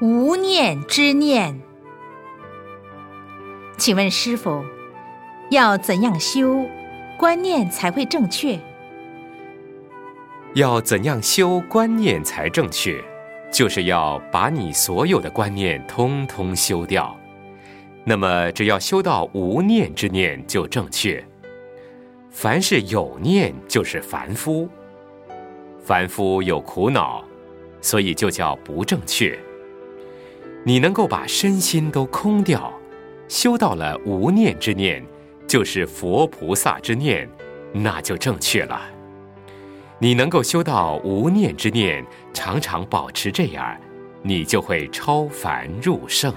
无念之念。请问师傅，要怎样修，观念才会正确？要怎样修观念才正确？就是要把你所有的观念通通修掉。那么，只要修到无念之念就正确。凡是有念，就是凡夫。凡夫有苦恼，所以就叫不正确。你能够把身心都空掉，修到了无念之念，就是佛菩萨之念，那就正确了。你能够修到无念之念，常常保持这样，你就会超凡入圣。